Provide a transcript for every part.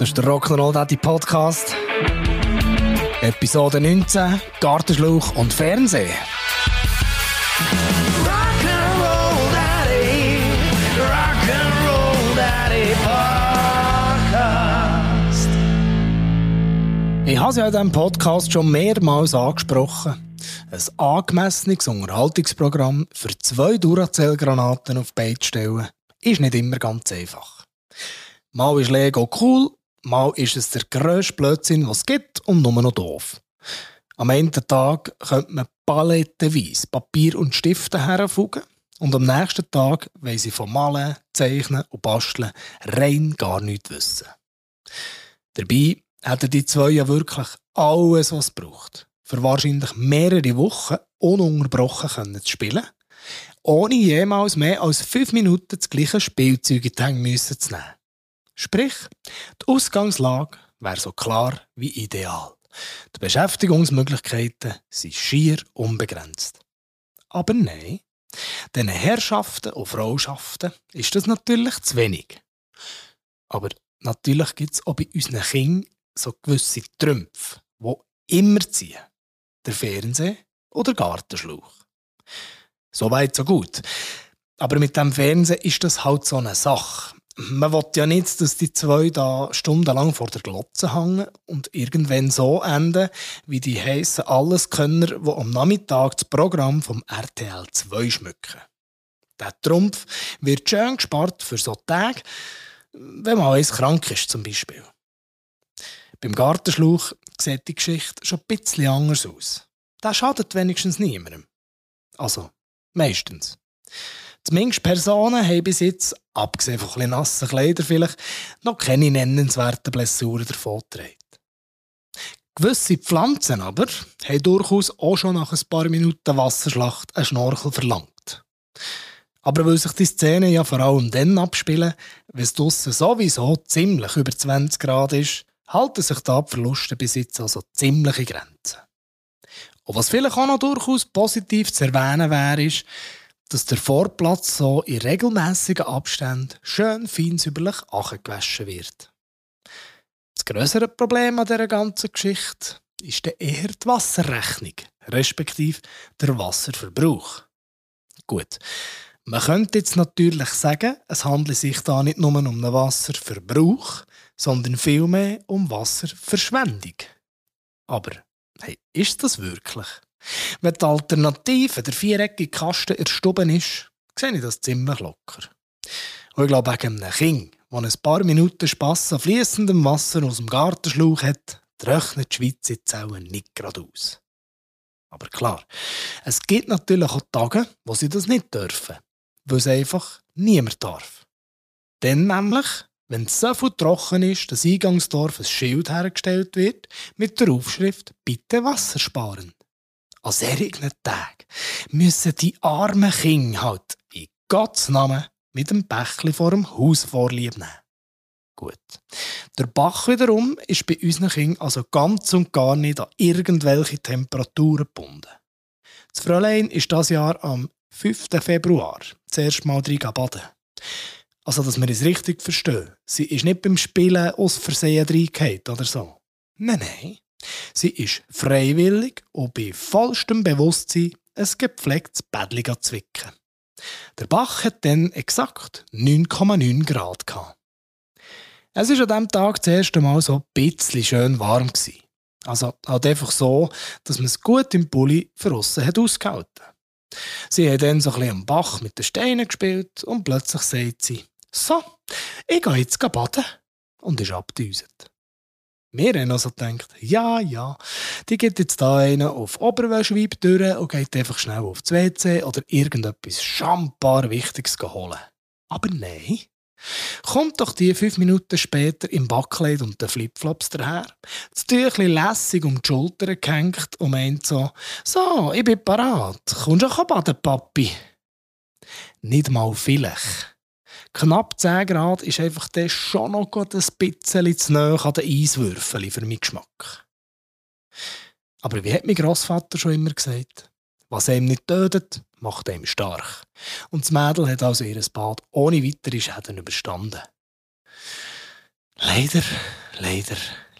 Das ist der Rock'n'Roll Daddy Podcast. Episode 19, Gartenschlauch und Fernsehen. Rock'n'Roll Daddy, Rock'n'Roll Daddy Podcast. Ich habe es ja in diesem Podcast schon mehrmals angesprochen. Ein angemessenes Unterhaltungsprogramm für zwei Duracell-Granaten auf die Beine zu stellen, ist nicht immer ganz einfach. Mal ist Lego cool, mal ist es der grösste Blödsinn, was es gibt und nur noch doof. Am Ende des Tages könnte man palettenweise Papier und Stifte herfugen und am nächsten Tag wollen sie von Malen, Zeichnen und Basteln rein gar nichts wissen. Dabei hätten die zwei ja wirklich alles, was es braucht, für wahrscheinlich mehrere Wochen ununterbrochen können zu spielen, ohne jemals mehr als fünf Minuten das gleiche Spielzeug in die Hänge zu nehmen. Sprich, die Ausgangslage wäre so klar wie ideal. Die Beschäftigungsmöglichkeiten sind schier unbegrenzt. Aber nein, diesen Herrschaften und Frauschaften ist das natürlich zu wenig. Aber natürlich gibt es auch bei unseren Kindern so gewisse Trümpfe, die immer ziehen. Der Fernseher oder Gartenschlauch. So weit, so gut. Aber mit dem Fernsehen ist das halt so eine Sache man will ja nicht, dass die zwei da stundenlang vor der Glotze hängen und irgendwann so enden, wie die heißen Alleskönner, die am Nachmittag das Programm vom RTL 2 schmücken. Der Trumpf wird schön gespart für so Tage, wenn man eins krank ist zum Beispiel. Beim Gartenschlauch sieht die Geschichte schon ein bisschen anders aus. Der schadet wenigstens niemandem. Also, meistens. Zumindest Personen haben bis jetzt, abgesehen von ein nassen Kleidern vielleicht, noch keine nennenswerten Blessuren davongetragen. Gewisse Pflanzen aber haben durchaus auch schon nach ein paar Minuten Wasserschlacht einen Schnorchel verlangt. Aber weil sich die Szenen ja vor allem dann abspielen, wenn es draussen sowieso ziemlich über 20 Grad ist, halten sich die Verluste bis jetzt also ziemliche Grenzen. Und was vielleicht auch noch durchaus positiv zu erwähnen wäre, ist, dass der Vorplatz so in regelmäßigen Abständen schön fein säuberlich angewaschen wird. Das größere Problem an dieser ganzen Geschichte ist dann eher die Wasserrechnung, respektive der Wasserverbrauch. Gut, man könnte jetzt natürlich sagen, es handle sich da nicht nur um einen Wasserverbrauch, sondern vielmehr um Wasserverschwendung. Aber hey, ist das wirklich? Wenn die Alternative der viereckige Kasten erstuben ist, sehe ich das ziemlich locker. Und ich glaube, wegen einem Kind, das ein paar Minuten Spass an fließendem Wasser aus dem Gartenschlauch hat, rechnet die Schweiz jetzt auch nicht gerade aus. Aber klar, es gibt natürlich auch Tage, wo sie das nicht dürfen, weil es einfach niemand darf. Dann nämlich, wenn es so viel trocken ist, dass Eingangsdorf ein Schild hergestellt wird mit der Aufschrift Bitte Wasser sparen an solchen Tagen müssen die armen Kinder halt in Gottes Namen mit dem Bächli vor dem Haus vorlieb nehmen. Gut. Der Bach wiederum ist bei unseren Kindern also ganz und gar nicht an irgendwelche Temperaturen gebunden. Das Fräulein ist das Jahr am 5. Februar zuerst mal drin baden. Also, dass wir es richtig verstehen. Sie ist nicht beim Spielen aus Versehen reingehauen oder so. Nein, nein. Sie ist freiwillig und bei vollstem Bewusstsein ein gepflegtes zu zwicken. Der Bach hat dann exakt 9,9 Grad. Es war an diesem Tag das erste Mal so ein bisschen schön warm. Also halt einfach so, dass man es gut im Pulli draussen hat ausgehalten. Sie hat dann so ein am Bach mit den Steinen gespielt und plötzlich sagt sie, so, ich gehe jetzt baden und ist abgedüset. Wir haben also gedacht, ja, ja, die geht jetzt da einen auf Oberwäschweib durch und geht einfach schnell auf das WC oder irgendetwas schambar Wichtiges holen. Aber nein. Kommt doch die fünf Minuten später im Backkleid und den Flipflops daher, das Tüchli lässig um die Schultern gehängt und meint so, so, ich bin parat, kommst du auch baden, Papi? Nicht mal vielleicht. Knapp 10 Grad ist einfach dann schon noch ein bisschen zu nahe an den Eiswürfeln für meinen Geschmack. Aber wie hat mein Großvater schon immer gesagt, was einem nicht tötet, macht einem stark. Und das Mädel hat also ihr Bad ohne weitere Schäden überstanden. Leider, leider,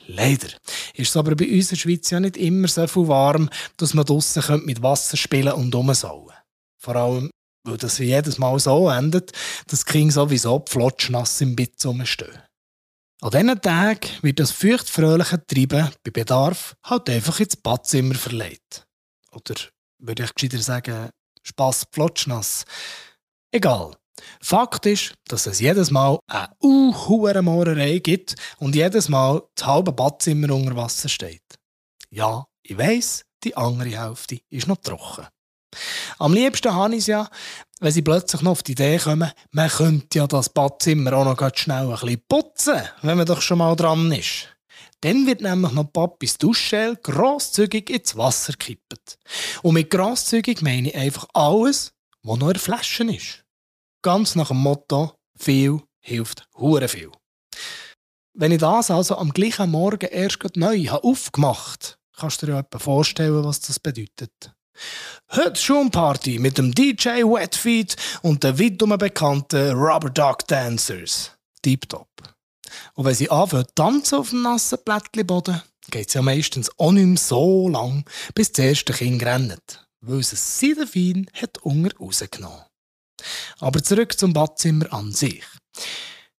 leider ist es aber bei uns in der Schweiz ja nicht immer so viel warm, dass man draussen mit Wasser spielen und rumsauen Vor allem, weil das jedes Mal so endet, dass die Kinder sowieso flotschnass im Bett rumstehen. An diesen Tagen wird das feuchtfröhliche Treiben bei Bedarf halt einfach ins Badzimmer verlegt. Oder würde ich gescheiter sagen, Spass flotschnass. Egal. Fakt ist, dass es jedes Mal eine uh Mohrerei gibt und jedes Mal das halbe Badzimmer unter Wasser steht. Ja, ich weiss, die andere Hälfte ist noch trocken. Am liebsten habe ich es ja, wenn sie plötzlich noch auf die Idee kommen, man könnte ja das Badzimmer auch noch schnell ein bisschen putzen, wenn man doch schon mal dran ist. Dann wird nämlich noch Papis Duschgel grosszügig ins Wasser gekippt. Und mit grosszügig meine ich einfach alles, was noch in der Flasche ist. Ganz nach dem Motto, viel hilft hure viel. Wenn ich das also am gleichen Morgen erst neu habe aufgemacht kannst du dir ja vorstellen, was das bedeutet. Heute Schumparty mit dem DJ Wetfeet und den weit bekannten Rubber Duck Dancers. Deep-top. Und wenn sie anfangen tanzen auf dem nassen Blättchenboden, geht es ja meistens auch nicht mehr so lang, bis das erste Kind rennt, weil es es Seidenfein hat Hunger rausgenommen. Aber zurück zum Badzimmer an sich.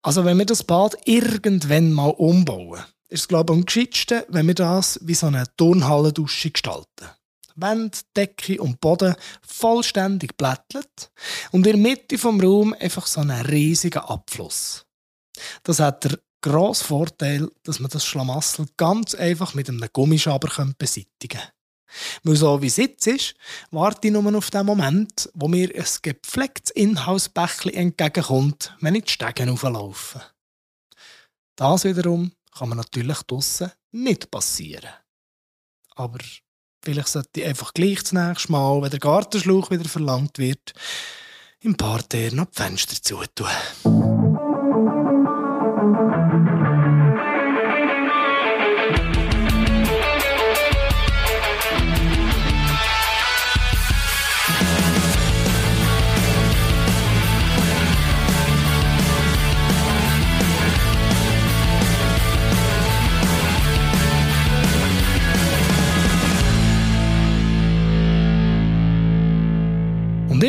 Also wenn wir das Bad irgendwann mal umbauen, ist es glaube ich am gescheitsten, wenn wir das wie so eine Turnhallendusche gestalten. Wände, Decke und Boden vollständig blättelt und in der Mitte vom Raum einfach so einen riesigen Abfluss. Das hat der grossen Vorteil, dass man das Schlamassel ganz einfach mit einem Gummischaber beseitigen kann. Weil so wie es jetzt ist, warte ich nur auf den Moment, wo mir ein gepflegtes Inhausbächli entgegenkommt, wenn ich die Stegen auflaufe. Das wiederum kann man natürlich draussen nicht passieren. Aber vielleicht sollte ich einfach gleich das nächste Mal, wenn der Gartenschlauch wieder verlangt wird, im Parterre noch die Fenster zutun.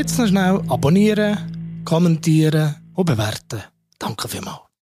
Jetzt noch schnell abonnieren, kommentieren und bewerten. Danke vielmals.